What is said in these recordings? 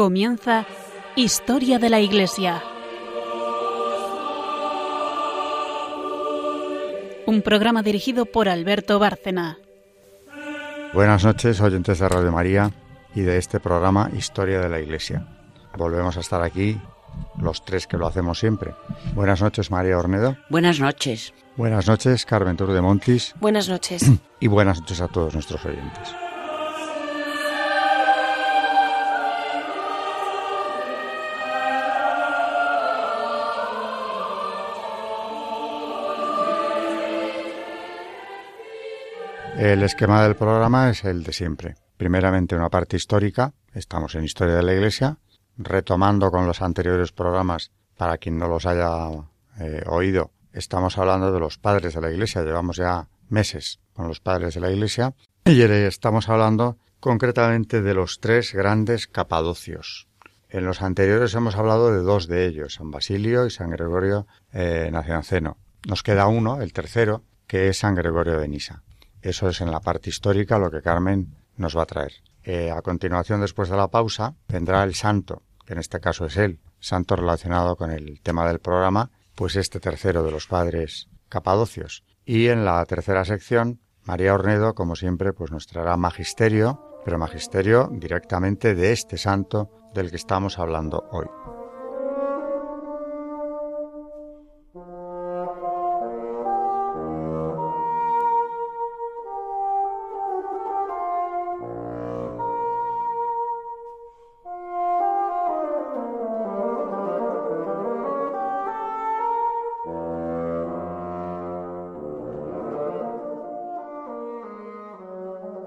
Comienza Historia de la Iglesia. Un programa dirigido por Alberto Bárcena. Buenas noches, oyentes de Radio María y de este programa Historia de la Iglesia. Volvemos a estar aquí los tres que lo hacemos siempre. Buenas noches, María Ornedo. Buenas noches. Buenas noches, Carmen Tour de Montis. Buenas noches. Y buenas noches a todos nuestros oyentes. El esquema del programa es el de siempre. Primeramente una parte histórica, estamos en Historia de la Iglesia, retomando con los anteriores programas, para quien no los haya eh, oído, estamos hablando de los padres de la Iglesia, llevamos ya meses con los padres de la Iglesia, y estamos hablando concretamente de los tres grandes capadocios. En los anteriores hemos hablado de dos de ellos, San Basilio y San Gregorio eh, Nacianceno. Nos queda uno, el tercero, que es San Gregorio de Nisa. Eso es en la parte histórica lo que Carmen nos va a traer. Eh, a continuación, después de la pausa, vendrá el santo, que en este caso es él, santo relacionado con el tema del programa, pues este tercero de los padres capadocios. Y en la tercera sección, María Ornedo, como siempre, pues nos traerá magisterio, pero magisterio directamente de este santo del que estamos hablando hoy.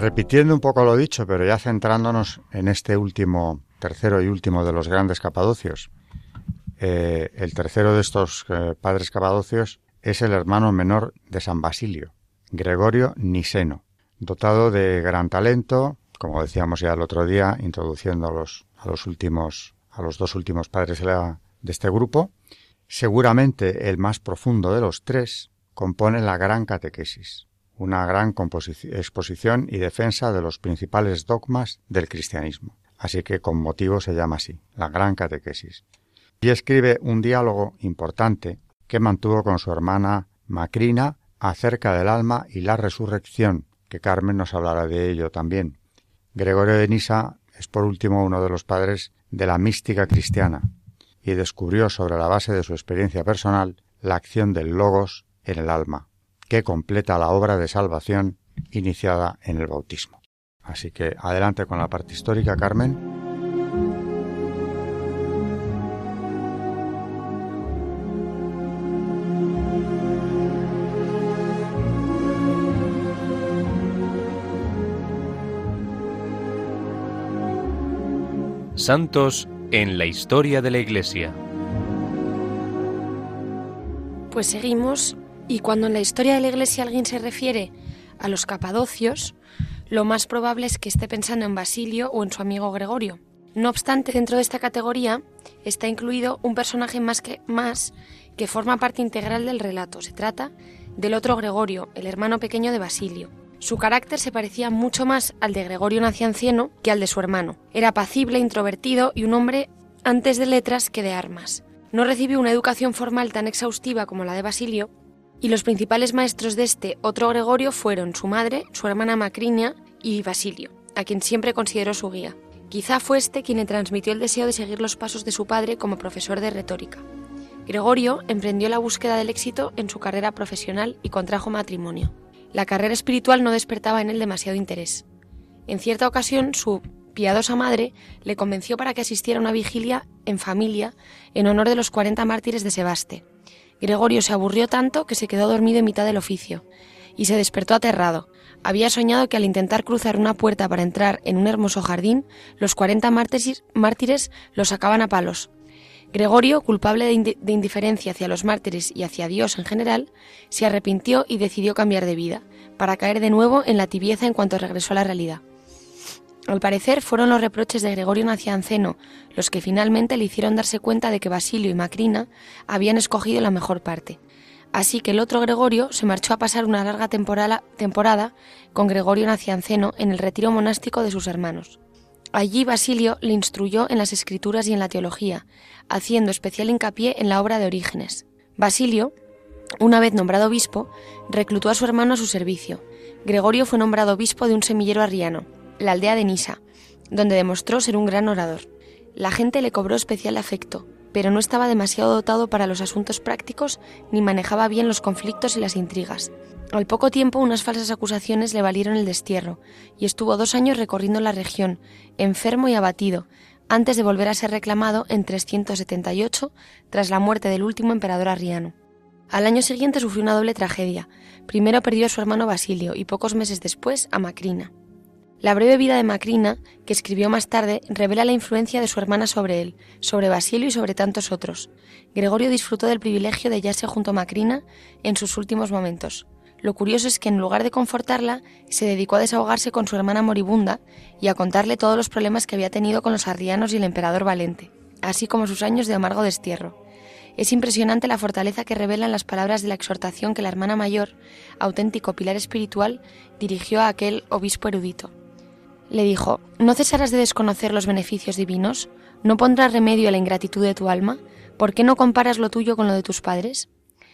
Repitiendo un poco lo dicho, pero ya centrándonos en este último, tercero y último de los grandes capadocios. Eh, el tercero de estos eh, padres capadocios es el hermano menor de San Basilio, Gregorio Niseno, dotado de gran talento, como decíamos ya el otro día, introduciendo a los, a los últimos, a los dos últimos padres de, de este grupo. Seguramente el más profundo de los tres compone la gran catequesis, una gran exposición y defensa de los principales dogmas del cristianismo. Así que con motivo se llama así, la Gran Catequesis. Y escribe un diálogo importante que mantuvo con su hermana Macrina acerca del alma y la resurrección, que Carmen nos hablará de ello también. Gregorio de Nisa es por último uno de los padres de la mística cristiana y descubrió sobre la base de su experiencia personal la acción del logos en el alma que completa la obra de salvación iniciada en el bautismo. Así que adelante con la parte histórica, Carmen. Santos en la historia de la Iglesia. Pues seguimos y cuando en la historia de la Iglesia alguien se refiere a los capadocios, lo más probable es que esté pensando en Basilio o en su amigo Gregorio. No obstante, dentro de esta categoría está incluido un personaje más que, más que forma parte integral del relato. Se trata del otro Gregorio, el hermano pequeño de Basilio. Su carácter se parecía mucho más al de Gregorio Naciancieno que al de su hermano. Era apacible, introvertido y un hombre antes de letras que de armas. No recibió una educación formal tan exhaustiva como la de Basilio, y los principales maestros de este otro Gregorio fueron su madre, su hermana Macrinia y Basilio, a quien siempre consideró su guía. Quizá fue este quien le transmitió el deseo de seguir los pasos de su padre como profesor de retórica. Gregorio emprendió la búsqueda del éxito en su carrera profesional y contrajo matrimonio. La carrera espiritual no despertaba en él demasiado interés. En cierta ocasión, su piadosa madre le convenció para que asistiera a una vigilia en familia en honor de los 40 mártires de Sebaste, Gregorio se aburrió tanto que se quedó dormido en mitad del oficio y se despertó aterrado. había soñado que al intentar cruzar una puerta para entrar en un hermoso jardín, los 40 mártires los sacaban a palos. Gregorio, culpable de, indiferencia hacia los mártires y hacia Dios en general, se arrepintió y decidió cambiar de vida, para caer de nuevo en la tibieza en cuanto regresó a la realidad. Al parecer fueron los reproches de Gregorio Nacianceno los que finalmente le hicieron darse cuenta de que Basilio y Macrina habían escogido la mejor parte. Así que el otro Gregorio se marchó a pasar una larga temporada con Gregorio Nacianceno en el retiro monástico de sus hermanos. Allí Basilio le instruyó en las escrituras y en la teología, haciendo especial hincapié en la obra de Orígenes. Basilio, una vez nombrado obispo, reclutó a su hermano a su servicio. Gregorio fue nombrado obispo de un semillero arriano, la aldea de Nisa, donde demostró ser un gran orador. La gente le cobró especial afecto, pero no estaba demasiado dotado para los asuntos prácticos ni manejaba bien los conflictos y las intrigas. Al poco tiempo unas falsas acusaciones le valieron el destierro, y estuvo dos años recorriendo la región, enfermo y abatido, antes de volver a ser reclamado en 378 tras la muerte del último emperador arriano. Al año siguiente sufrió una doble tragedia. Primero perdió a su hermano Basilio y pocos meses después a Macrina. La breve vida de Macrina, que escribió más tarde, revela la influencia de su hermana sobre él, sobre Basilio y sobre tantos otros. Gregorio disfrutó del privilegio de hallarse junto a Macrina en sus últimos momentos. Lo curioso es que en lugar de confortarla, se dedicó a desahogarse con su hermana moribunda y a contarle todos los problemas que había tenido con los arrianos y el emperador Valente, así como sus años de amargo destierro. Es impresionante la fortaleza que revelan las palabras de la exhortación que la hermana mayor, auténtico pilar espiritual, dirigió a aquel obispo erudito. Le dijo, ¿no cesarás de desconocer los beneficios divinos? ¿No pondrás remedio a la ingratitud de tu alma? ¿Por qué no comparas lo tuyo con lo de tus padres?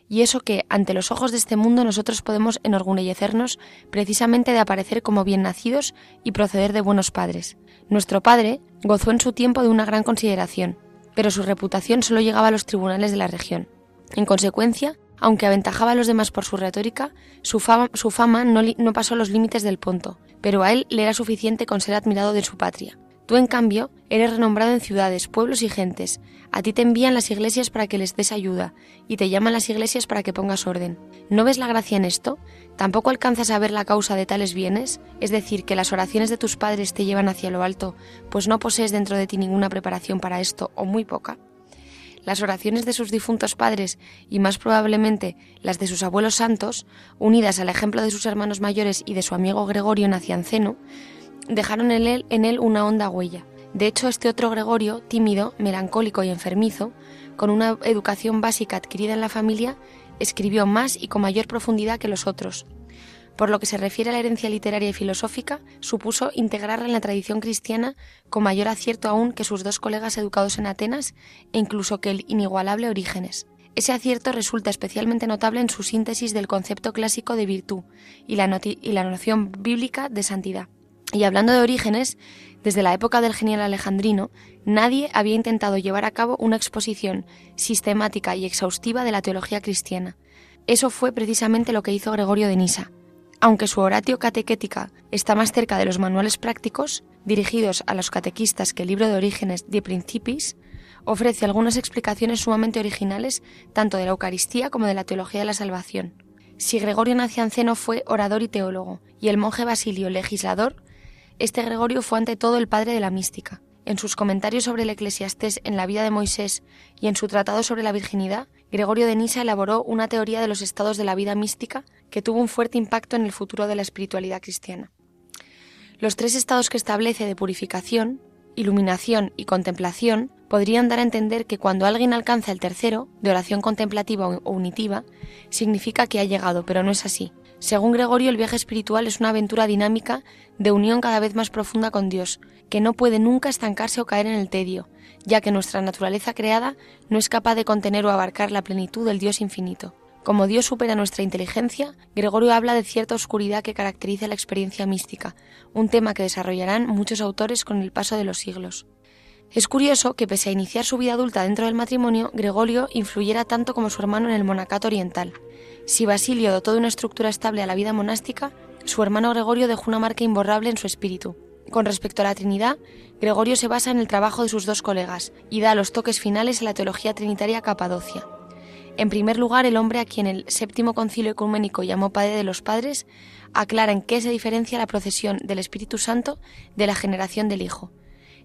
y eso que, ante los ojos de este mundo, nosotros podemos enorgullecernos precisamente de aparecer como bien nacidos y proceder de buenos padres. Nuestro padre gozó en su tiempo de una gran consideración, pero su reputación solo llegaba a los tribunales de la región. En consecuencia, aunque aventajaba a los demás por su retórica, su fama, no, no pasó los límites del ponto, pero a él le era suficiente con ser admirado de su patria. Tú, en cambio, eres renombrado en ciudades, pueblos y gentes. A ti te envían las iglesias para que les des ayuda, y te llaman las iglesias para que pongas orden. ¿No ves la gracia en esto? ¿Tampoco alcanzas a ver la causa de tales bienes? Es decir, que las oraciones de tus padres te llevan hacia lo alto, pues no posees dentro de ti ninguna preparación para esto, o muy poca. Las oraciones de sus difuntos padres, y más probablemente las de sus abuelos santos, unidas al ejemplo de sus hermanos mayores y de su amigo Gregorio Nacianceno, dejaron en él, una honda huella. De hecho, este otro Gregorio, tímido, melancólico y enfermizo, con una educación básica adquirida en la familia, escribió más y con mayor profundidad que los otros. Por lo que se refiere a la herencia literaria y filosófica, supuso integrarla en la tradición cristiana con mayor acierto aún que sus dos colegas educados en Atenas e incluso que el inigualable Orígenes. Ese acierto resulta especialmente notable en su síntesis del concepto clásico de virtud y la, noción bíblica de santidad. Y hablando de orígenes, desde la época del genial alejandrino, nadie había intentado llevar a cabo una exposición sistemática y exhaustiva de la teología cristiana. Eso fue precisamente lo que hizo Gregorio de Nisa. Aunque su oratio catequética está más cerca de los manuales prácticos, dirigidos a los catequistas que el libro de Orígenes de Principis, ofrece algunas explicaciones sumamente originales tanto de la Eucaristía como de la teología de la salvación. Si Gregorio Nacianceno fue orador y teólogo, y el monje Basilio legislador, este Gregorio fue ante todo el padre de la mística. En sus comentarios sobre el Eclesiastés en la vida de Moisés y en su tratado sobre la virginidad, Gregorio de Nisa elaboró una teoría de los estados de la vida mística que tuvo un fuerte impacto en el futuro de la espiritualidad cristiana. Los tres estados que establece de purificación, iluminación y contemplación podrían dar a entender que cuando alguien alcanza el tercero, de oración contemplativa o unitiva, significa que ha llegado, pero no es así. Según Gregorio, el viaje espiritual es una aventura dinámica de unión cada vez más profunda con Dios, que no puede nunca estancarse o caer en el tedio, ya que nuestra naturaleza creada no es capaz de contener o abarcar la plenitud del Dios infinito. Como Dios supera nuestra inteligencia, Gregorio habla de cierta oscuridad que caracteriza la experiencia mística, un tema que desarrollarán muchos autores con el paso de los siglos. Es curioso que pese a iniciar su vida adulta dentro del matrimonio, Gregorio influyera tanto como su hermano en el monacato oriental. Si Basilio dotó de una estructura estable a la vida monástica, su hermano Gregorio dejó una marca imborrable en su espíritu. Con respecto a la Trinidad, Gregorio se basa en el trabajo de sus dos colegas y da los toques finales a la teología trinitaria capadocia. En primer lugar, el hombre a quien el séptimo concilio ecuménico llamó Padre de los Padres aclara en qué se diferencia la procesión del Espíritu Santo de la generación del Hijo.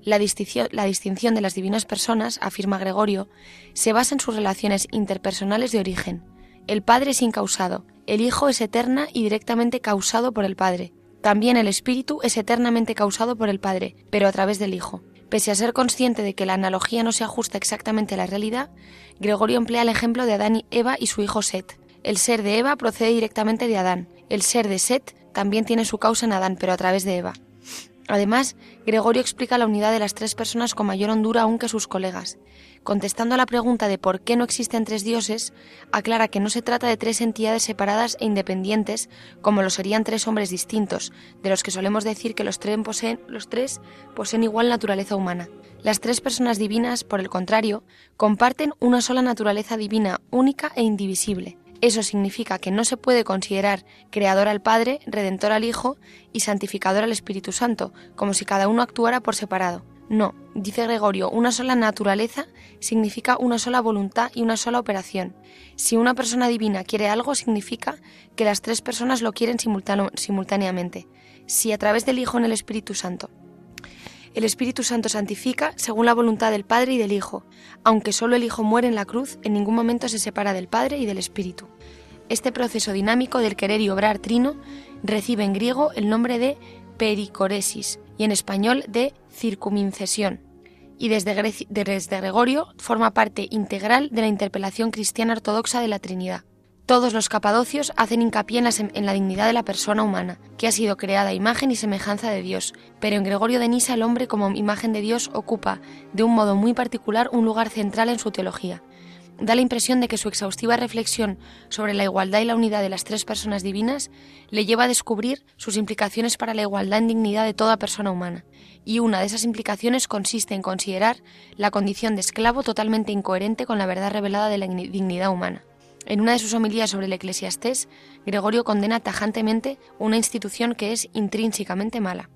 La distinción, de las divinas personas, afirma Gregorio, se basa en sus relaciones interpersonales de origen. El Padre es incausado, el Hijo es eterna y directamente causado por el Padre. También el Espíritu es eternamente causado por el Padre, pero a través del Hijo. Pese a ser consciente de que la analogía no se ajusta exactamente a la realidad, Gregorio emplea el ejemplo de Adán y Eva y su hijo Set. El ser de Eva procede directamente de Adán. El ser de Set también tiene su causa en Adán, pero a través de Eva. Además, Gregorio explica la unidad de las tres personas con mayor hondura aún que sus colegas. Contestando a la pregunta de por qué no existen tres dioses, aclara que no se trata de tres entidades separadas e independientes, como lo serían tres hombres distintos, de los que solemos decir que los tres poseen, los tres poseen igual naturaleza humana. Las tres personas divinas, por el contrario, comparten una sola naturaleza divina, única e indivisible. Eso significa que no se puede considerar creador al Padre, redentor al Hijo y santificador al Espíritu Santo, como si cada uno actuara por separado. No, dice Gregorio, una sola naturaleza significa una sola voluntad y una sola operación. Si una persona divina quiere algo, significa que las tres personas lo quieren simultáneamente. Si a través del Hijo en el Espíritu Santo el Espíritu Santo santifica según la voluntad del Padre y del Hijo. Aunque solo el Hijo muere en la cruz, en ningún momento se separa del Padre y del Espíritu. Este proceso dinámico del querer y obrar trino recibe en griego el nombre de pericoresis y en español de circumincesión. Y desde, desde Gregorio forma parte integral de la interpelación cristiana ortodoxa de la Trinidad. Todos los capadocios hacen hincapié en la, dignidad de la persona humana, que ha sido creada a imagen y semejanza de Dios, pero en Gregorio de Nisa el hombre como imagen de Dios ocupa, de un modo muy particular, un lugar central en su teología. Da la impresión de que su exhaustiva reflexión sobre la igualdad y la unidad de las tres personas divinas le lleva a descubrir sus implicaciones para la igualdad en dignidad de toda persona humana, y una de esas implicaciones consiste en considerar la condición de esclavo totalmente incoherente con la verdad revelada de la dignidad humana. En una de sus homilías sobre el eclesiastés, Gregorio condena tajantemente una institución que es intrínsecamente mala.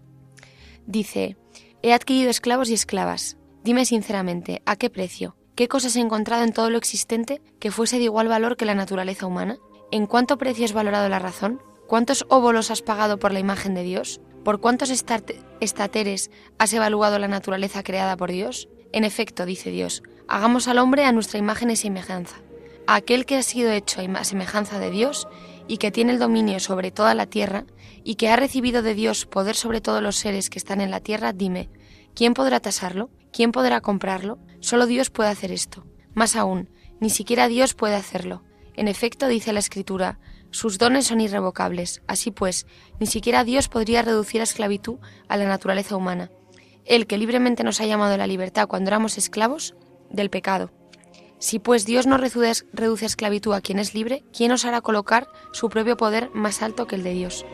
Dice, He adquirido esclavos y esclavas. Dime sinceramente, ¿a qué precio? ¿Qué cosas he encontrado en todo lo existente que fuese de igual valor que la naturaleza humana? ¿En cuánto precio has valorado la razón? ¿Cuántos óvolos has pagado por la imagen de Dios? ¿Por cuántos estateres has evaluado la naturaleza creada por Dios? En efecto, dice Dios, hagamos al hombre a nuestra imagen y semejanza aquel que ha sido hecho a semejanza de Dios y que tiene el dominio sobre toda la tierra y que ha recibido de Dios poder sobre todos los seres que están en la tierra, dime, ¿quién podrá tasarlo? ¿Quién podrá comprarlo? Solo Dios puede hacer esto. Más aún, ni siquiera Dios puede hacerlo. En efecto, dice la Escritura, sus dones son irrevocables. Así pues, ni siquiera Dios podría reducir a esclavitud a la naturaleza humana. Él que libremente nos ha llamado a la libertad cuando éramos esclavos del pecado. Si pues Dios no reduce, reduce esclavitud a quien es libre, ¿quién os hará colocar su propio poder más alto que el de Dios?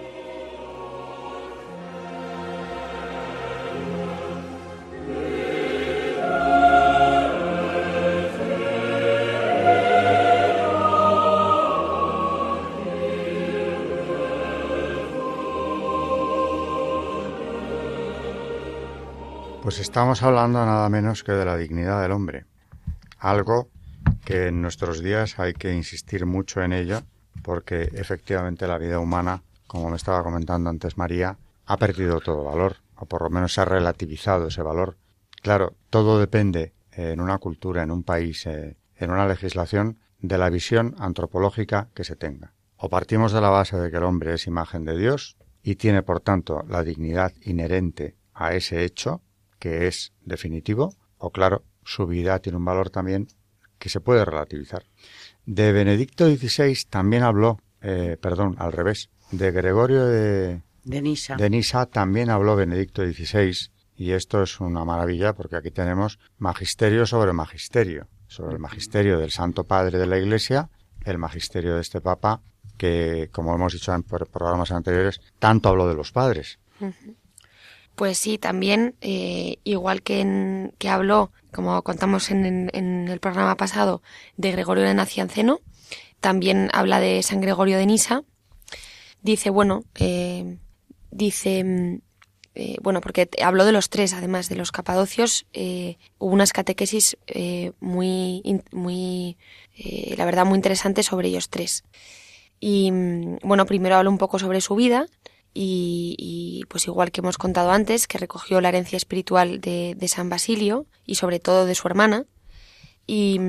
Pues estamos hablando nada menos que de la dignidad del hombre, algo en nuestros días hay que insistir mucho en ello porque efectivamente la vida humana, como me estaba comentando antes María, ha perdido todo valor, o por lo menos se ha relativizado ese valor. Claro, todo depende en una cultura, en un país, eh, en una legislación, de la visión antropológica que se tenga. O partimos de la base de que el hombre es imagen de Dios y tiene, por tanto, la dignidad inherente a ese hecho, que es definitivo, o claro, su vida tiene un valor también que se puede relativizar. De Benedicto XVI también habló, eh, perdón, al revés, de Gregorio de, de, Nisa. de Nisa también habló Benedicto XVI y esto es una maravilla porque aquí tenemos magisterio sobre magisterio, sobre el magisterio del Santo Padre de la Iglesia, el magisterio de este Papa que, como hemos dicho en programas anteriores, tanto habló de los padres. Pues sí, también, eh, igual que, en, que habló, como contamos en, el programa pasado, de Gregorio de Nacianceno, también habla de San Gregorio de Nisa. Dice, bueno, eh, dice mm, eh, bueno, porque habló de los tres, además de los capadocios, eh, hubo unas catequesis muy, muy la verdad, muy interesantes sobre ellos tres. Y mm, bueno, primero hablo un poco sobre su vida y, pues igual que hemos contado antes, que recogió la herencia espiritual de, San Basilio y sobre todo de su hermana. Y,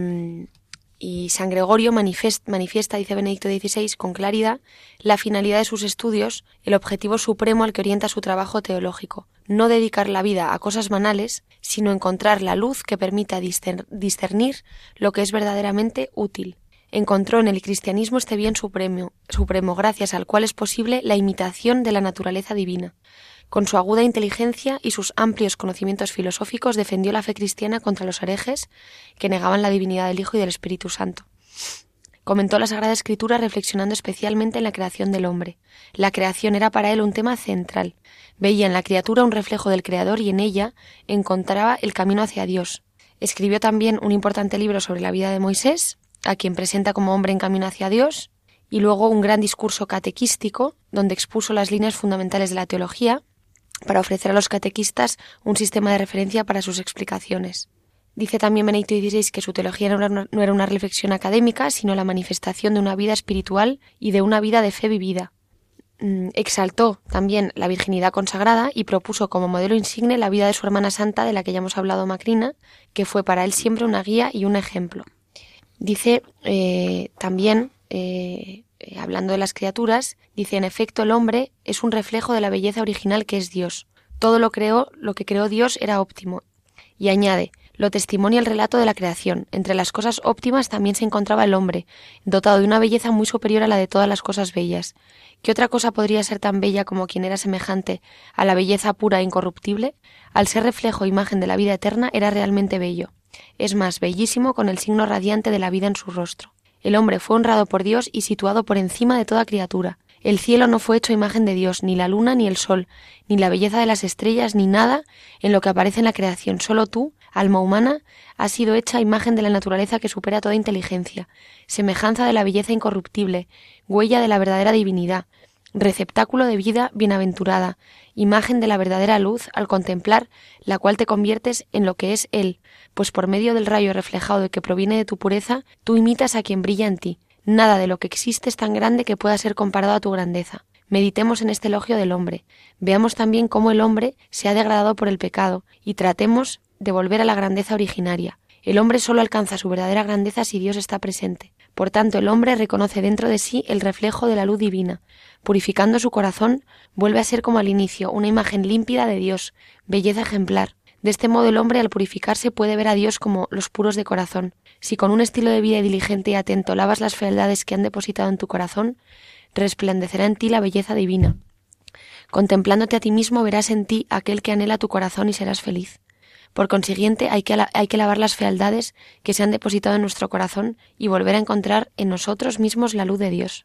y San Gregorio manifiesta, dice Benedicto XVI, con claridad la finalidad de sus estudios, el objetivo supremo al que orienta su trabajo teológico, no dedicar la vida a cosas banales, sino encontrar la luz que permita discernir lo que es verdaderamente útil. Encontró en el cristianismo este bien supremo, supremo gracias al cual es posible la imitación de la naturaleza divina. Con su aguda inteligencia y sus amplios conocimientos filosóficos defendió la fe cristiana contra los herejes que negaban la divinidad del Hijo y del Espíritu Santo. Comentó la Sagrada Escritura reflexionando especialmente en la creación del hombre. La creación era para él un tema central. Veía en la criatura un reflejo del Creador y en ella encontraba el camino hacia Dios. Escribió también un importante libro sobre la vida de Moisés, a quien presenta como hombre en camino hacia Dios, y luego un gran discurso catequístico, donde expuso las líneas fundamentales de la teología, para ofrecer a los catequistas un sistema de referencia para sus explicaciones. Dice también Benedicto XVI que su teología no era una reflexión académica, sino la manifestación de una vida espiritual y de una vida de fe vivida. Mm, exaltó también la virginidad consagrada y propuso como modelo insigne la vida de su hermana santa, de la que ya hemos hablado Macrina, que fue para él siempre una guía y un ejemplo. Dice eh, también eh, eh, hablando de las criaturas, dice, en efecto, el hombre es un reflejo de la belleza original que es Dios. Todo lo creó, lo que creó Dios era óptimo. Y añade, lo testimonia el relato de la creación. Entre las cosas óptimas también se encontraba el hombre, dotado de una belleza muy superior a la de todas las cosas bellas. ¿Qué otra cosa podría ser tan bella como quien era semejante a la belleza pura e incorruptible? Al ser reflejo e imagen de la vida eterna, era realmente bello. Es más, bellísimo con el signo radiante de la vida en su rostro. El hombre fue honrado por Dios y situado por encima de toda criatura. El cielo no fue hecho imagen de Dios, ni la luna, ni el sol, ni la belleza de las estrellas, ni nada en lo que aparece en la creación. Solo tú, alma humana, has sido hecha imagen de la naturaleza que supera toda inteligencia, semejanza de la belleza incorruptible, huella de la verdadera divinidad, receptáculo de vida bienaventurada, imagen de la verdadera luz al contemplar la cual te conviertes en lo que es Él, pues por medio del rayo reflejado que proviene de tu pureza, tú imitas a quien brilla en ti. Nada de lo que existe es tan grande que pueda ser comparado a tu grandeza. Meditemos en este elogio del hombre. Veamos también cómo el hombre se ha degradado por el pecado y tratemos de volver a la grandeza originaria. El hombre solo alcanza su verdadera grandeza si Dios está presente. Por tanto, el hombre reconoce dentro de sí el reflejo de la luz divina. Purificando su corazón, vuelve a ser como al inicio, una imagen límpida de Dios, belleza ejemplar. De este modo el hombre al purificarse puede ver a Dios como los puros de corazón. Si con un estilo de vida diligente y atento lavas las fealdades que han depositado en tu corazón, resplandecerá en ti la belleza divina. Contemplándote a ti mismo verás en ti aquel que anhela tu corazón y serás feliz. Por consiguiente, hay que, hay que lavar las fealdades que se han depositado en nuestro corazón y volver a encontrar en nosotros mismos la luz de Dios.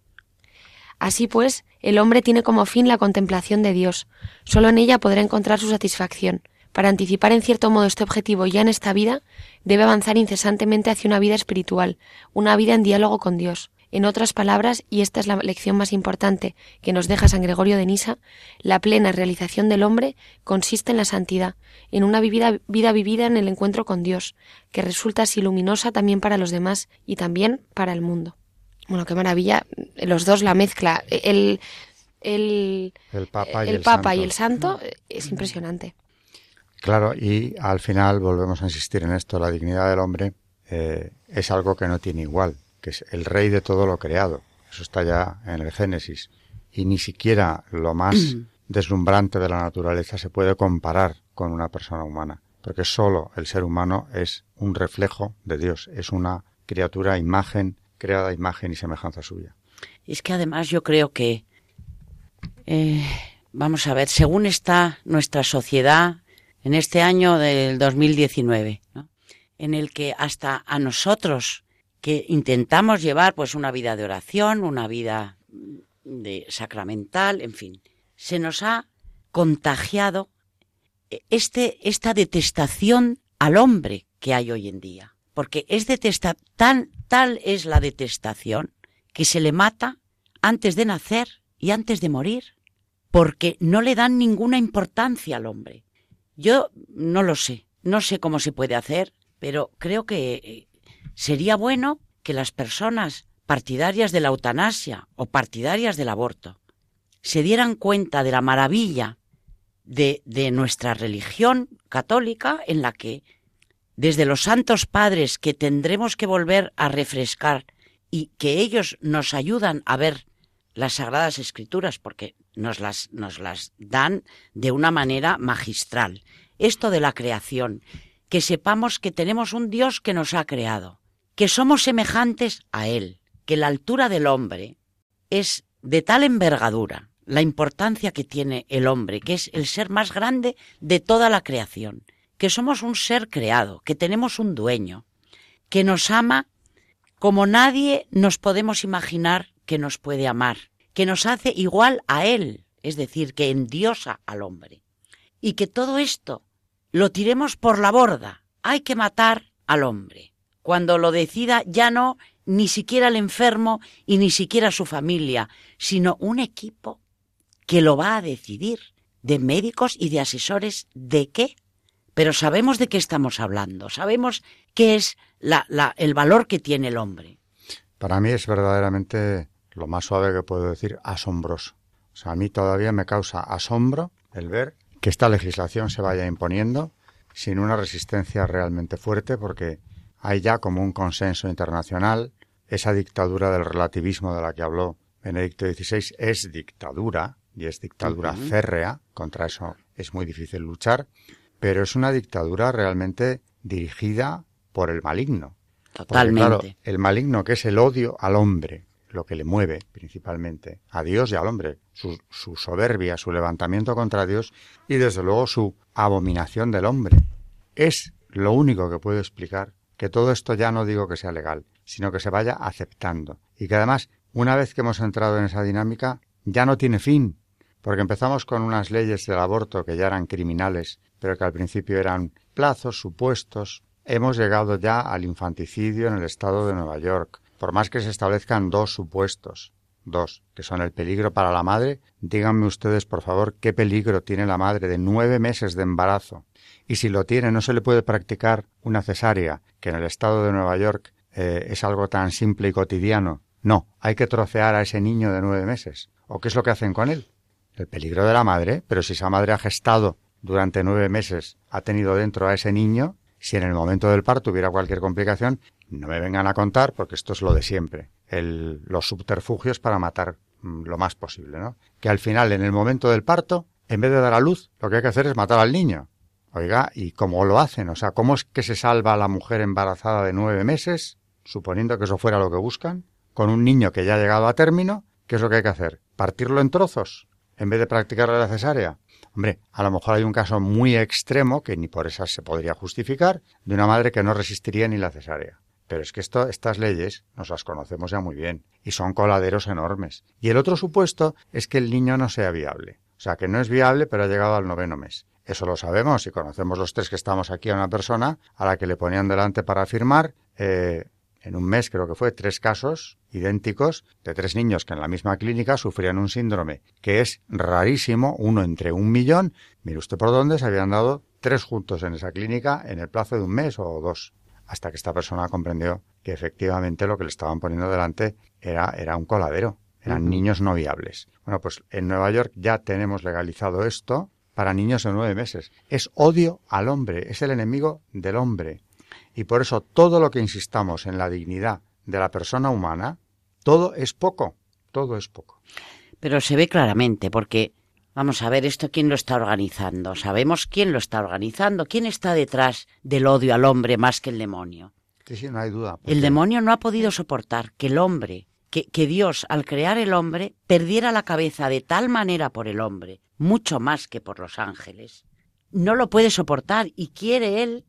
Así pues, el hombre tiene como fin la contemplación de Dios. Solo en ella podrá encontrar su satisfacción. Para anticipar en cierto modo este objetivo ya en esta vida, debe avanzar incesantemente hacia una vida espiritual, una vida en diálogo con Dios. En otras palabras, y esta es la lección más importante que nos deja San Gregorio de Nisa, la plena realización del hombre consiste en la santidad, en una vida, vida vivida en el encuentro con Dios, que resulta así luminosa también para los demás y también para el mundo. Bueno, qué maravilla, los dos la mezcla, el, el, Papa, y el, el, Papa santo. y el Santo es impresionante. Claro, y al final volvemos a insistir en esto, la dignidad del hombre eh, es algo que no tiene igual que es el rey de todo lo creado. Eso está ya en el Génesis. Y ni siquiera lo más deslumbrante de la naturaleza se puede comparar con una persona humana, porque solo el ser humano es un reflejo de Dios, es una criatura, imagen, creada imagen y semejanza suya. Es que además yo creo que, eh, vamos a ver, según está nuestra sociedad en este año del 2019, ¿no? en el que hasta a nosotros que intentamos llevar pues una vida de oración, una vida de sacramental, en fin, se nos ha contagiado este esta detestación al hombre que hay hoy en día, porque es detesta tan tal es la detestación que se le mata antes de nacer y antes de morir. porque no le dan ninguna importancia al hombre. Yo no lo sé, no sé cómo se puede hacer, pero creo que sería bueno que las personas partidarias de la eutanasia o partidarias del aborto se dieran cuenta de la maravilla de, nuestra religión católica en la que desde los santos padres que tendremos que volver a refrescar y que ellos nos ayudan a ver las sagradas escrituras porque nos las, nos las dan de una manera magistral. Esto de la creación, que sepamos que tenemos un Dios que nos ha creado, que somos semejantes a Él, que la altura del hombre es de tal envergadura, la importancia que tiene el hombre, que es el ser más grande de toda la creación, que somos un ser creado, que tenemos un dueño, que nos ama como nadie nos podemos imaginar que nos puede amar, que nos hace igual a Él, es decir, que endiosa al hombre. Y que todo esto lo tiremos por la borda. Hay que matar al hombre. Cuando lo decida ya no ni siquiera el enfermo y ni siquiera su familia, sino un equipo que lo va a decidir, de médicos y de asesores de qué. Pero sabemos de qué estamos hablando, sabemos qué es el valor que tiene el hombre. Para mí es verdaderamente lo más suave que puedo decir, asombroso. O sea, a mí todavía me causa asombro el ver que esta legislación se vaya imponiendo sin una resistencia realmente fuerte, porque hay ya como un consenso internacional, esa dictadura del relativismo de la que habló Benedicto XVI es dictadura, y es dictadura férrea, contra eso es muy difícil luchar, pero es una dictadura realmente dirigida por el maligno. Totalmente. el maligno que es el odio al hombre, lo que le mueve principalmente, a Dios y al hombre, su, su soberbia, su levantamiento contra Dios y desde luego su abominación del hombre. Es lo único que puede explicar que todo esto ya no digo que sea legal, sino que se vaya aceptando y que además, una vez que hemos entrado en esa dinámica, ya no tiene fin, porque empezamos con unas leyes del aborto que ya eran criminales, pero que al principio eran plazos, supuestos, hemos llegado ya al infanticidio en el estado de Nueva York. Por más que se establezcan dos supuestos, dos, que son el peligro para la madre, díganme ustedes, por favor, qué peligro tiene la madre de nueve meses de embarazo. Y si lo tiene, no se le puede practicar una cesárea, que en el estado de Nueva York eh, es algo tan simple y cotidiano. No, hay que trocear a ese niño de nueve meses. ¿O qué es lo que hacen con él? El peligro de la madre, pero si esa madre ha gestado durante nueve meses, ha tenido dentro a ese niño, si en el momento del parto hubiera cualquier complicación, no me vengan a contar porque esto es lo de siempre. El, los subterfugios para matar mm, lo más posible, ¿no? Que al final, en el momento del parto, en vez de dar a luz, lo que hay que hacer es matar al niño. Oiga, ¿y cómo lo hacen? O sea, ¿cómo es que se salva a la mujer embarazada de nueve meses, suponiendo que eso fuera lo que buscan, con un niño que ya ha llegado a término? ¿Qué es lo que hay que hacer? ¿Partirlo en trozos? En vez de practicarle la cesárea. Hombre, a lo mejor hay un caso muy extremo, que ni por esas se podría justificar, de una madre que no resistiría ni la cesárea. Pero es que esto, estas leyes nos las conocemos ya muy bien y son coladeros enormes. Y el otro supuesto es que el niño no sea viable. O sea, que no es viable, pero ha llegado al noveno mes. Eso lo sabemos y conocemos los tres que estamos aquí a una persona a la que le ponían delante para firmar eh, en un mes creo que fue tres casos idénticos de tres niños que en la misma clínica sufrían un síndrome que es rarísimo, uno entre un millón. Mire usted por dónde se habían dado tres juntos en esa clínica en el plazo de un mes o dos, hasta que esta persona comprendió que efectivamente lo que le estaban poniendo delante era, era un coladero, eran niños no viables. Bueno, pues en Nueva York ya tenemos legalizado esto para niños de nueve meses. Es odio al hombre, es el enemigo del hombre. Y por eso todo lo que insistamos en la dignidad de la persona humana, todo es poco, todo es poco. Pero se ve claramente, porque vamos a ver esto quién lo está organizando. Sabemos quién lo está organizando, quién está detrás del odio al hombre más que el demonio. Sí, sí, no hay duda. El demonio no ha podido soportar que el hombre, que, que Dios, al crear el hombre, perdiera la cabeza de tal manera por el hombre, mucho más que por los ángeles. No lo puede soportar y quiere él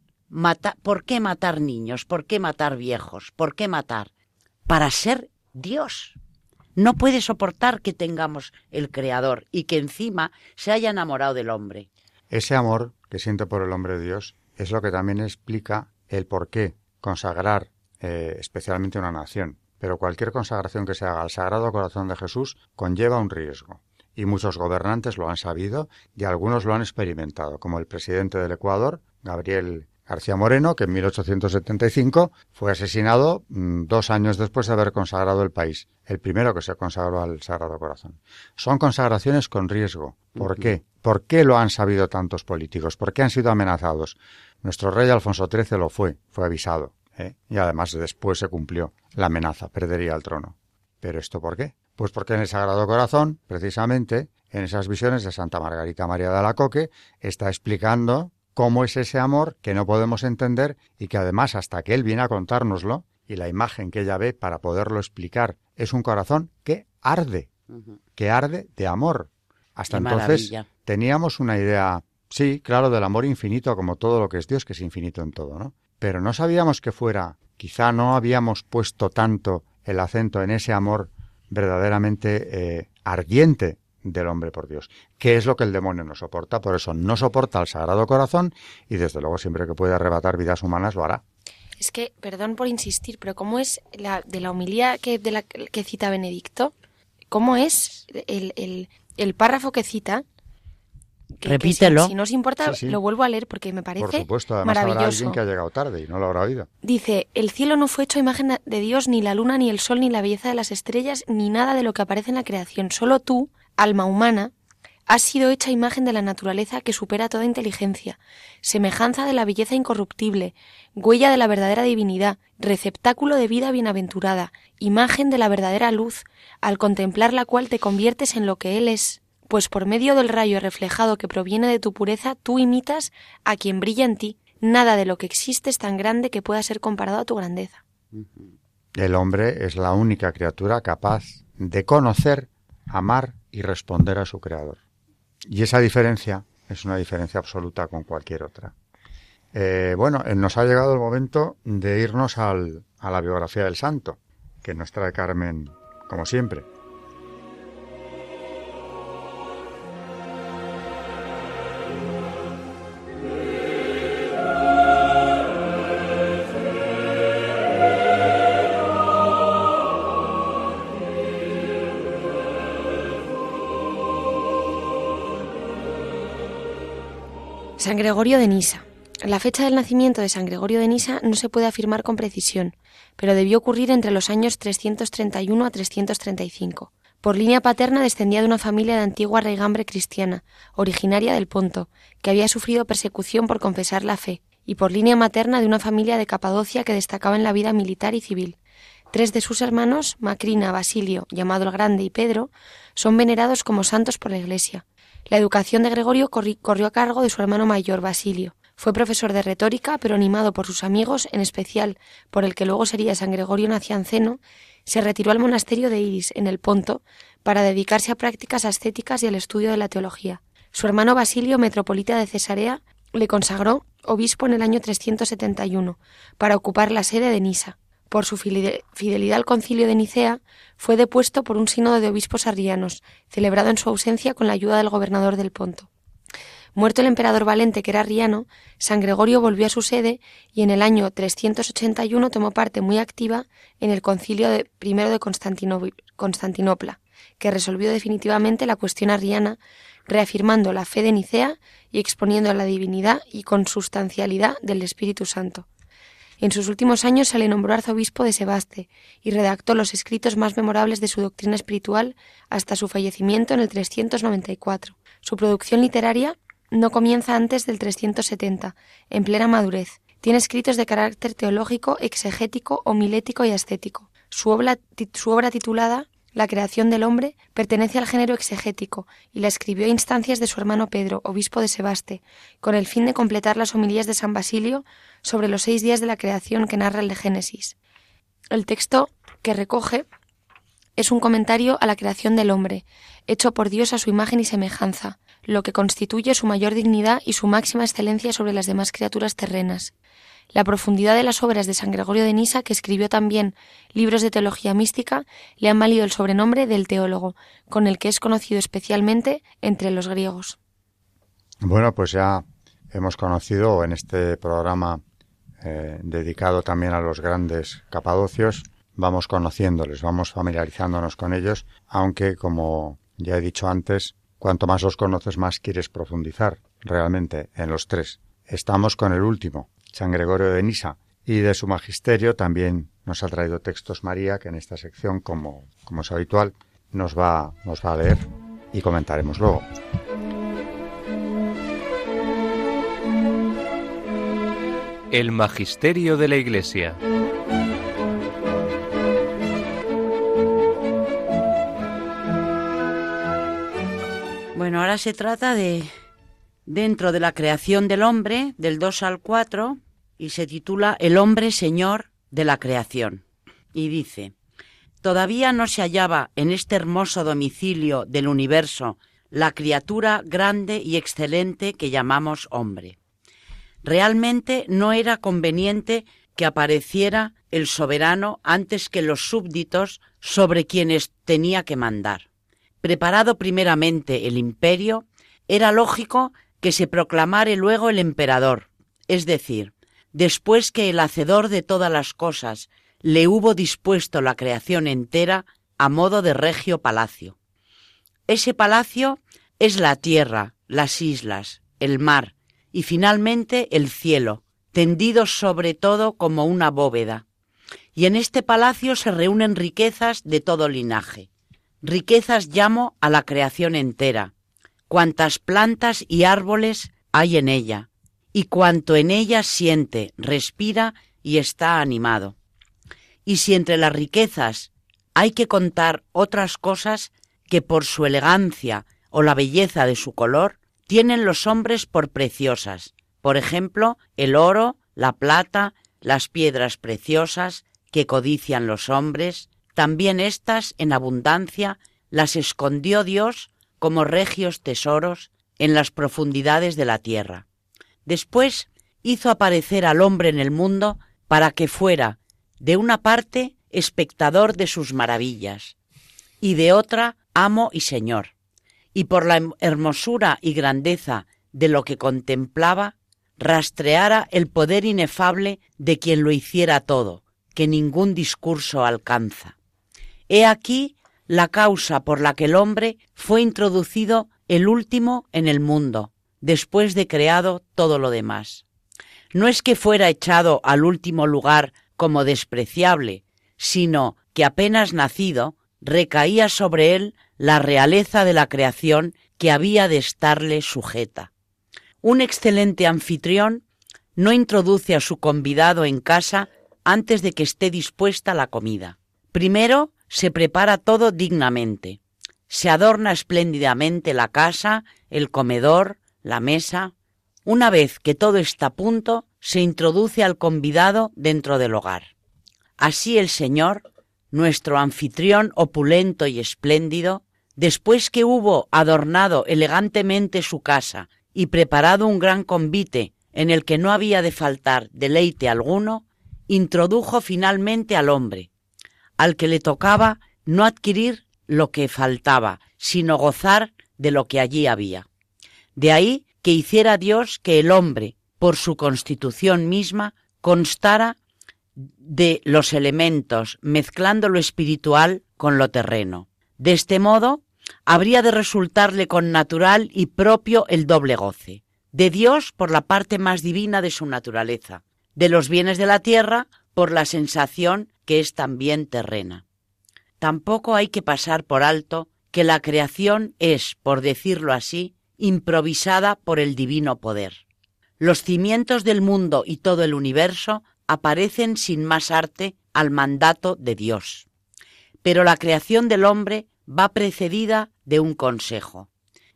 ¿Por qué matar niños? ¿Por qué matar viejos? ¿Por qué matar? Para ser Dios. No puede soportar que tengamos el Creador y que encima se haya enamorado del hombre. Ese amor que siente por el hombre Dios es lo que también explica el por qué consagrar eh, especialmente una nación. Pero cualquier consagración que se haga al Sagrado Corazón de Jesús conlleva un riesgo. Y muchos gobernantes lo han sabido y algunos lo han experimentado, como el presidente del Ecuador, Gabriel García Moreno, que en 1875 fue asesinado mm, dos años después de haber consagrado el país, el primero que se consagró al Sagrado Corazón. Son consagraciones con riesgo. ¿Por qué? ¿Por qué lo han sabido tantos políticos? ¿Por qué han sido amenazados? Nuestro rey Alfonso XIII lo fue, fue avisado. ¿eh? Y además después se cumplió la amenaza, perdería el trono. ¿Pero esto por qué? Pues porque en el Sagrado Corazón, precisamente, en esas visiones de Santa Margarita María de Alacoque, está explicando cómo es ese amor que no podemos entender y que además hasta que Él viene a contárnoslo y la imagen que ella ve para poderlo explicar es un corazón que arde, que arde de amor. Hasta entonces teníamos una idea, sí, claro, del amor infinito como todo lo que es Dios, que es infinito en todo, ¿no? Pero no sabíamos que fuera, quizá no habíamos puesto tanto el acento en ese amor verdaderamente eh, ardiente del hombre por Dios, que es lo que el demonio no soporta. Por eso no soporta al Sagrado Corazón y desde luego siempre que puede arrebatar vidas humanas lo hará. Es que, perdón por insistir, pero ¿cómo es la, de la homilía que, de la, que cita Benedicto? ¿Cómo es el, el, el párrafo que cita? Repítelo. si, no os importa, lo vuelvo a leer porque me parece Por supuesto, además maravilloso. habrá alguien que ha llegado tarde y no lo habrá oído. Dice, el cielo no fue hecho a imagen de Dios, ni la luna, ni el sol, ni la belleza de las estrellas, ni nada de lo que aparece en la creación. Solo tú, alma humana, has sido hecha imagen de la naturaleza que supera toda inteligencia, semejanza de la belleza incorruptible, huella de la verdadera divinidad, receptáculo de vida bienaventurada, imagen de la verdadera luz, al contemplar la cual te conviertes en lo que Él es, pues por medio del rayo reflejado que proviene de tu pureza, tú imitas a quien brilla en ti. Nada de lo que existe es tan grande que pueda ser comparado a tu grandeza. El hombre es la única criatura capaz de conocer, amar y responder a su creador. Y esa diferencia es una diferencia absoluta con cualquier otra. Eh, bueno, eh, nos ha llegado el momento de irnos al, a la biografía del santo, que nos trae Carmen, como siempre. San Gregorio de Nisa. La fecha del nacimiento de San Gregorio de Nisa no se puede afirmar con precisión, pero debió ocurrir entre los años 331 a 335. Por línea paterna descendía de una familia de antigua raigambre cristiana, originaria del Ponto, que había sufrido persecución por confesar la fe, y por línea materna de una familia de Capadocia que destacaba en la vida militar y civil. Tres de sus hermanos, Macrina, Basilio, llamado el Grande, y Pedro, son venerados como santos por la Iglesia. La educación de Gregorio corrió a cargo de su hermano mayor, Basilio. Fue profesor de retórica, pero animado por sus amigos, en especial por el que luego sería San Gregorio Nacianceno, se retiró al monasterio de Iris, en el Ponto, para dedicarse a prácticas ascéticas y al estudio de la teología. Su hermano Basilio, metropolita de Cesarea, le consagró obispo en el año 371, para ocupar la sede de Nisa por su fidelidad al concilio de Nicea, fue depuesto por un sínodo de obispos arrianos, celebrado en su ausencia con la ayuda del gobernador del Ponto. Muerto el emperador Valente, que era arriano, San Gregorio volvió a su sede y en el año 381 tomó parte muy activa en el concilio de, primero de Constantinopla, que resolvió definitivamente la cuestión arriana, reafirmando la fe de Nicea y exponiendo la divinidad y consustancialidad del Espíritu Santo. En sus últimos años se le nombró arzobispo de Sebaste y redactó los escritos más memorables de su doctrina espiritual hasta su fallecimiento en el 394. Su producción literaria no comienza antes del 370, en plena madurez. Tiene escritos de carácter teológico, exegético, homilético y ascético. Su obra, su obra titulada la creación del hombre pertenece al género exegético y la escribió a instancias de su hermano Pedro, obispo de Sebaste, con el fin de completar las homilías de San Basilio sobre los seis días de la creación que narra el de Génesis. El texto que recoge es un comentario a la creación del hombre, hecho por Dios a su imagen y semejanza, lo que constituye su mayor dignidad y su máxima excelencia sobre las demás criaturas terrenas. La profundidad de las obras de San Gregorio de Nisa, que escribió también libros de teología mística, le han valido el sobrenombre del teólogo, con el que es conocido especialmente entre los griegos. Bueno, pues ya hemos conocido en este programa eh, dedicado también a los grandes capadocios, vamos conociéndoles, vamos familiarizándonos con ellos, aunque como Ya he dicho antes, cuanto más los conoces, más quieres profundizar realmente en los tres. Estamos con el último, San Gregorio de Nisa, y de su magisterio también nos ha traído textos María, que en esta sección, como, como es habitual, nos va, nos va a leer y comentaremos luego. El Magisterio de la Iglesia. Bueno, ahora se trata de dentro de la creación del hombre, del 2 al 4, y se titula El hombre señor de la creación. Y dice, todavía no se hallaba en este hermoso domicilio del universo la criatura grande y excelente que llamamos hombre. Realmente no era conveniente que apareciera el soberano antes que los súbditos sobre quienes tenía que mandar. Preparado primeramente el imperio, era lógico que se proclamare luego el emperador, es decir, después que el hacedor de todas las cosas le hubo dispuesto la creación entera a modo de regio palacio. Ese palacio es la tierra, las islas, el mar y finalmente el cielo, tendido sobre todo como una bóveda. Y en este palacio se reúnen riquezas de todo linaje. Riquezas llamo a la creación entera, cuantas plantas y árboles hay en ella, y cuanto en ella siente, respira y está animado. Y si entre las riquezas hay que contar otras cosas que por su elegancia o la belleza de su color tienen los hombres por preciosas, por ejemplo, el oro, la plata, las piedras preciosas que codician los hombres, también éstas en abundancia las escondió Dios como regios tesoros en las profundidades de la tierra. Después hizo aparecer al hombre en el mundo para que fuera, de una parte, espectador de sus maravillas, y de otra, amo y señor, y por la hermosura y grandeza de lo que contemplaba, rastreara el poder inefable de quien lo hiciera todo, que ningún discurso alcanza. He aquí la causa por la que el hombre fue introducido el último en el mundo, después de creado todo lo demás. No es que fuera echado al último lugar como despreciable, sino que apenas nacido recaía sobre él la realeza de la creación que había de estarle sujeta. Un excelente anfitrión no introduce a su convidado en casa antes de que esté dispuesta la comida. Primero se prepara todo dignamente. Se adorna espléndidamente la casa, el comedor, la mesa. Una vez que todo está a punto, se introduce al convidado dentro del hogar. Así el Señor, nuestro anfitrión opulento y espléndido, después que hubo adornado elegantemente su casa y preparado un gran convite en el que no había de faltar deleite alguno, introdujo finalmente al hombre, al que le tocaba no adquirir lo que faltaba, sino gozar de lo que allí había. De ahí que hiciera Dios que el hombre, por su constitución misma, constara de los elementos, mezclando lo espiritual con lo terreno. De este modo, habría de resultarle con natural y propio el doble goce, de Dios por la parte más divina de su naturaleza, de los bienes de la tierra por la sensación que es también terrena. Tampoco hay que pasar por alto que la creación es, por decirlo así, improvisada por el divino poder. Los cimientos del mundo y todo el universo aparecen sin más arte al mandato de Dios. Pero la creación del hombre va precedida de un consejo.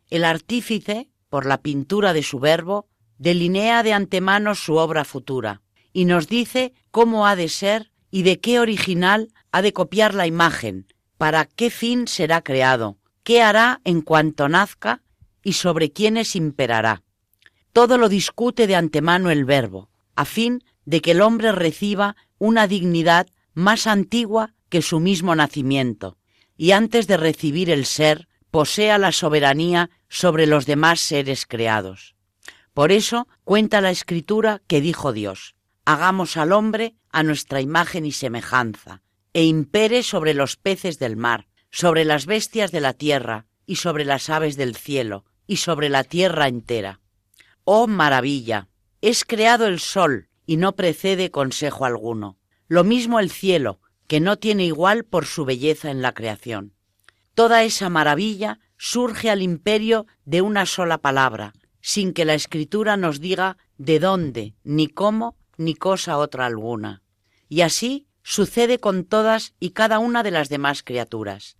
El artífice, por la pintura de su verbo, delinea de antemano su obra futura y nos dice cómo ha de ser y de qué original ha de copiar la imagen, para qué fin será creado, qué hará en cuanto nazca y sobre quiénes imperará. Todo lo discute de antemano el verbo, a fin de que el hombre reciba una dignidad más antigua que su mismo nacimiento, y antes de recibir el ser, posea la soberanía sobre los demás seres creados. Por eso cuenta la escritura que dijo Dios, hagamos al hombre a nuestra imagen y semejanza, e impere sobre los peces del mar, sobre las bestias de la tierra, y sobre las aves del cielo y sobre la tierra entera. Oh maravilla, es creado el sol y no precede consejo alguno. Lo mismo el cielo, que no tiene igual por su belleza en la creación. Toda esa maravilla surge al imperio de una sola palabra, sin que la escritura nos diga de dónde, ni cómo, ni cosa otra alguna. Y así sucede con todas y cada una de las demás criaturas.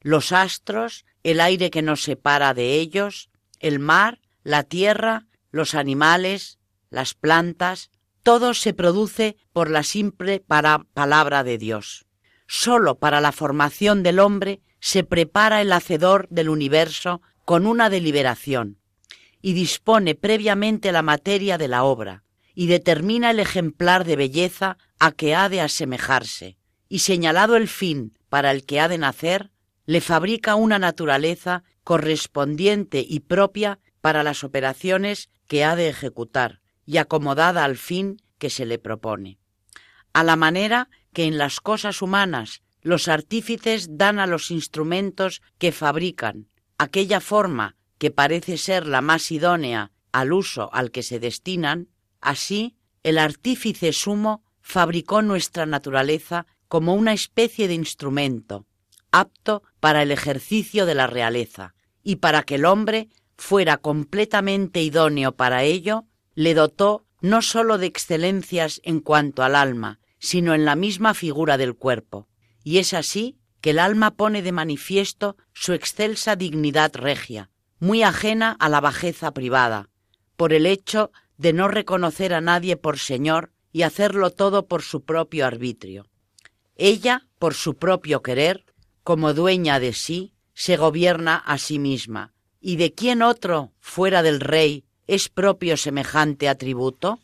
Los astros, el aire que nos separa de ellos, el mar, la tierra, los animales, las plantas, todo se produce por la simple palabra de Dios. Solo para la formación del hombre se prepara el hacedor del universo con una deliberación y dispone previamente la materia de la obra y determina el ejemplar de belleza a que ha de asemejarse y señalado el fin para el que ha de nacer, le fabrica una naturaleza correspondiente y propia para las operaciones que ha de ejecutar y acomodada al fin que se le propone. A la manera que en las cosas humanas los artífices dan a los instrumentos que fabrican aquella forma que parece ser la más idónea al uso al que se destinan, así el artífice sumo fabricó nuestra naturaleza como una especie de instrumento, apto para el ejercicio de la realeza, y para que el hombre fuera completamente idóneo para ello, le dotó no sólo de excelencias en cuanto al alma, sino en la misma figura del cuerpo. Y es así que el alma pone de manifiesto su excelsa dignidad regia, muy ajena a la bajeza privada, por el hecho de no reconocer a nadie por Señor y hacerlo todo por su propio arbitrio. Ella, por su propio querer, como dueña de sí, se gobierna a sí misma. ¿Y de quién otro, fuera del rey, es propio semejante atributo?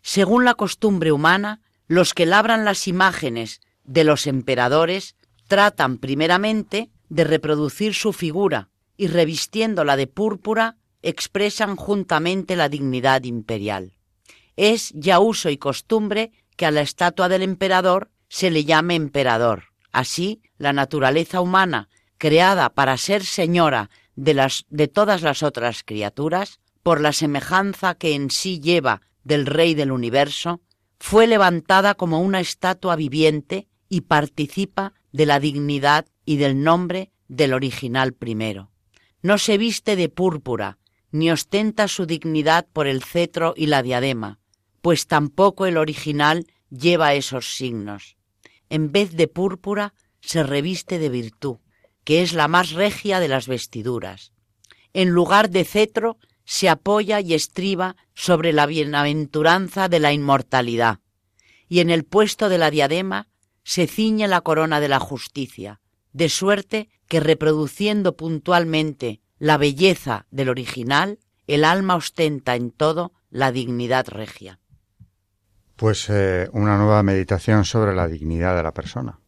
Según la costumbre humana, los que labran las imágenes de los emperadores tratan primeramente de reproducir su figura y revistiéndola de púrpura expresan juntamente la dignidad imperial. Es ya uso y costumbre que a la estatua del emperador se le llame emperador. Así, la naturaleza humana, creada para ser señora de, todas las otras criaturas, por la semejanza que en sí lleva del Rey del universo, fue levantada como una estatua viviente y participa de la dignidad y del nombre del original primero. No se viste de púrpura, ni ostenta su dignidad por el cetro y la diadema, pues tampoco el original lleva esos signos. En vez de púrpura, se reviste de virtud, que es la más regia de las vestiduras. En lugar de cetro, se apoya y estriba sobre la bienaventuranza de la inmortalidad, y en el puesto de la diadema se ciñe la corona de la justicia, de suerte que reproduciendo puntualmente la belleza del original, el alma ostenta en todo la dignidad regia. Pues eh, una nueva meditación sobre la dignidad de la persona.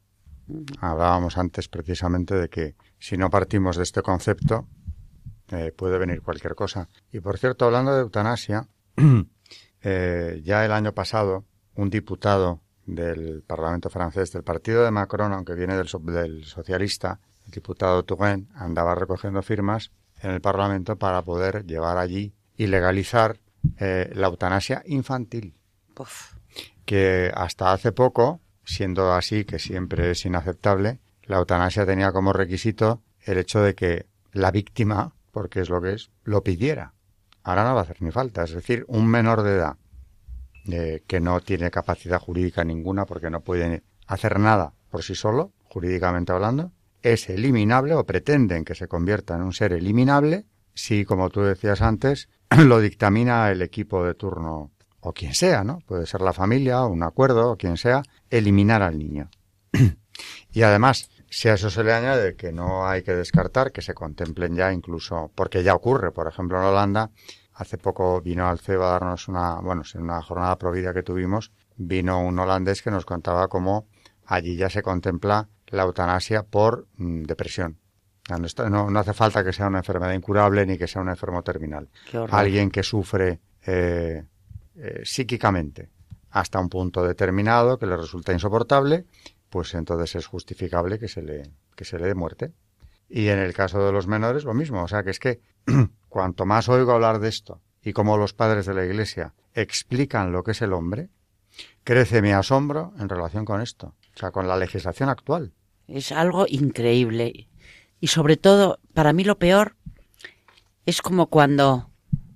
Hablábamos antes precisamente de que si no partimos de este concepto, eh, puede venir cualquier cosa. Y por cierto, hablando de eutanasia, eh, ya el año pasado, un diputado del Parlamento francés, del partido de Macron, aunque viene del, del socialista, el diputado Touraine, andaba recogiendo firmas en el Parlamento para poder llevar allí y legalizar la eutanasia infantil que hasta hace poco, siendo así que siempre es inaceptable, la eutanasia tenía como requisito el hecho de que la víctima, porque es lo que es, lo pidiera. Ahora no va a hacer ni falta. Es decir, un menor de edad eh, que no tiene capacidad jurídica ninguna porque no puede hacer nada por sí solo, jurídicamente hablando, es eliminable o pretenden que se convierta en un ser eliminable si, como tú decías antes, lo dictamina el equipo de turno o quien sea, ¿no? Puede ser la familia, un acuerdo, o quien sea, eliminar al niño. y además, si a eso se le añade que no hay que descartar que se contemplen ya incluso, porque ya ocurre, por ejemplo, en Holanda, hace poco vino al CEBA a darnos una, bueno, en una jornada provida que tuvimos, vino un holandés que nos contaba cómo allí ya se contempla la eutanasia por mm, depresión. No, no, hace falta que sea una enfermedad incurable ni que sea un enfermo terminal. Alguien que sufre eh, eh, psíquicamente hasta un punto determinado que le resulta insoportable, pues entonces es justificable que se le, que se le dé muerte. Y en el caso de los menores, lo mismo. O sea, que es que cuanto más oigo hablar de esto y cómo los padres de la Iglesia explican lo que es el hombre, crece mi asombro en relación con esto, o sea, con la legislación actual. Es algo increíble. Y sobre todo, para mí lo peor es como cuando,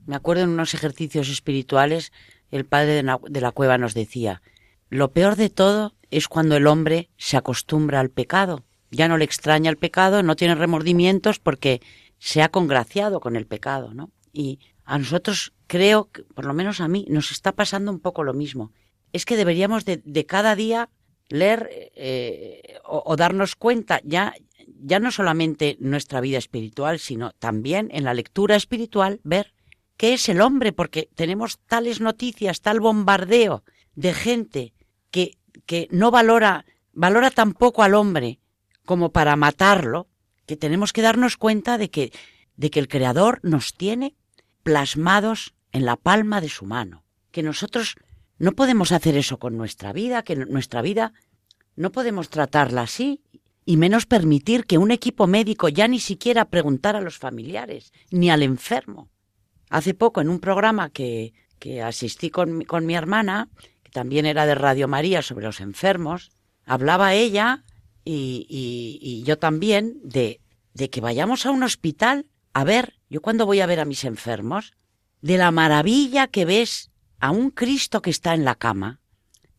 me acuerdo en unos ejercicios espirituales, el padre de la cueva nos decía, lo peor de todo es cuando el hombre se acostumbra al pecado. Ya no le extraña el pecado, no tiene remordimientos porque se ha congraciado con el pecado, ¿no? Y a nosotros creo, por lo menos a mí, nos está pasando un poco lo mismo. Es que deberíamos de, cada día leer eh, o, darnos cuenta ya, ya no solamente nuestra vida espiritual, sino también en la lectura espiritual ver qué es el hombre, porque tenemos tales noticias, tal bombardeo de gente que, que no valora, valora tampoco al hombre como para matarlo, que tenemos que darnos cuenta de que, de que el Creador nos tiene plasmados en la palma de su mano, que nosotros no podemos hacer eso con nuestra vida, que nuestra vida no podemos tratarla así, y menos permitir que un equipo médico ya ni siquiera preguntara a los familiares, ni al enfermo. Hace poco, en un programa que, que asistí con, con mi hermana, que también era de Radio María sobre los enfermos, hablaba ella y, y, y yo también de, de que vayamos a un hospital a ver, yo cuando voy a ver a mis enfermos, de la maravilla que ves a un Cristo que está en la cama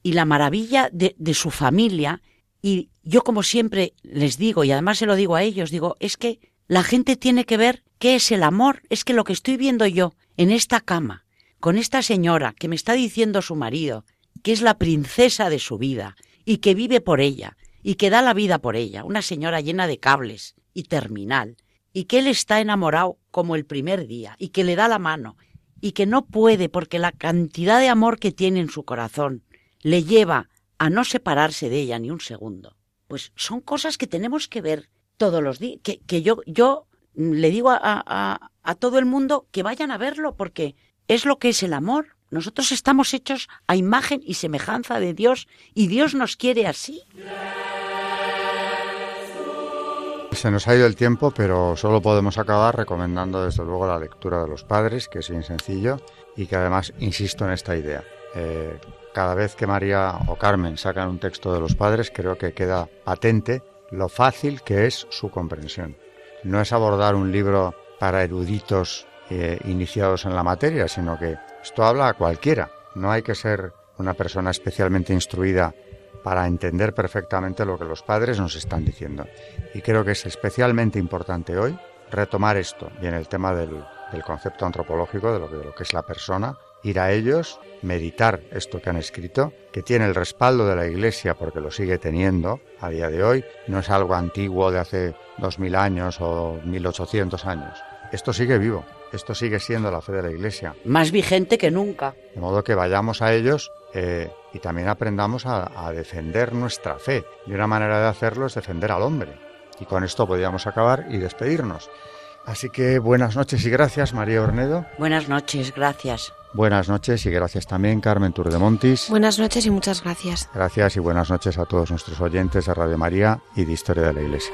y la maravilla de, de su familia. Y yo como siempre les digo, y además se lo digo a ellos, digo, es que la gente tiene que ver qué es el amor, es que lo que estoy viendo yo en esta cama, con esta señora que me está diciendo su marido, que es la princesa de su vida y que vive por ella y que da la vida por ella, una señora llena de cables y terminal, y que él está enamorado como el primer día y que le da la mano y que no puede porque la cantidad de amor que tiene en su corazón le lleva a no separarse de ella ni un segundo. Pues son cosas que tenemos que ver todos los días, que, que yo, yo le digo a, a, a todo el mundo que vayan a verlo porque es lo que es el amor. Nosotros estamos hechos a imagen y semejanza de Dios y Dios nos quiere así. Se nos ha ido el tiempo, pero solo podemos acabar recomendando desde luego la lectura de los padres, que es bien sencillo y que además insisto en esta idea. Eh, cada vez que María o Carmen sacan un texto de los padres, creo que queda patente lo fácil que es su comprensión. No es abordar un libro para eruditos eh, iniciados en la materia, sino que esto habla a cualquiera. No hay que ser una persona especialmente instruida para entender perfectamente lo que los padres nos están diciendo. Y creo que es especialmente importante hoy retomar esto y en el tema del, del concepto antropológico de lo, que, de lo que es la persona, ir a ellos, meditar esto que han escrito, que tiene el respaldo de la Iglesia porque lo sigue teniendo a día de hoy, no es algo antiguo de hace dos mil años o mil ochocientos años. Esto sigue vivo, esto sigue siendo la fe de la Iglesia. Más vigente que nunca. De modo que vayamos a ellos eh, y también aprendamos a, a, defender nuestra fe. Y una manera de hacerlo es defender al hombre. Y con esto podríamos acabar y despedirnos. Así que buenas noches y gracias, María Ornedo. Buenas noches, gracias. Buenas noches y gracias también, Carmen Turdemontis. Buenas noches y muchas gracias. Gracias y buenas noches a todos nuestros oyentes de Radio María y de Historia de la Iglesia.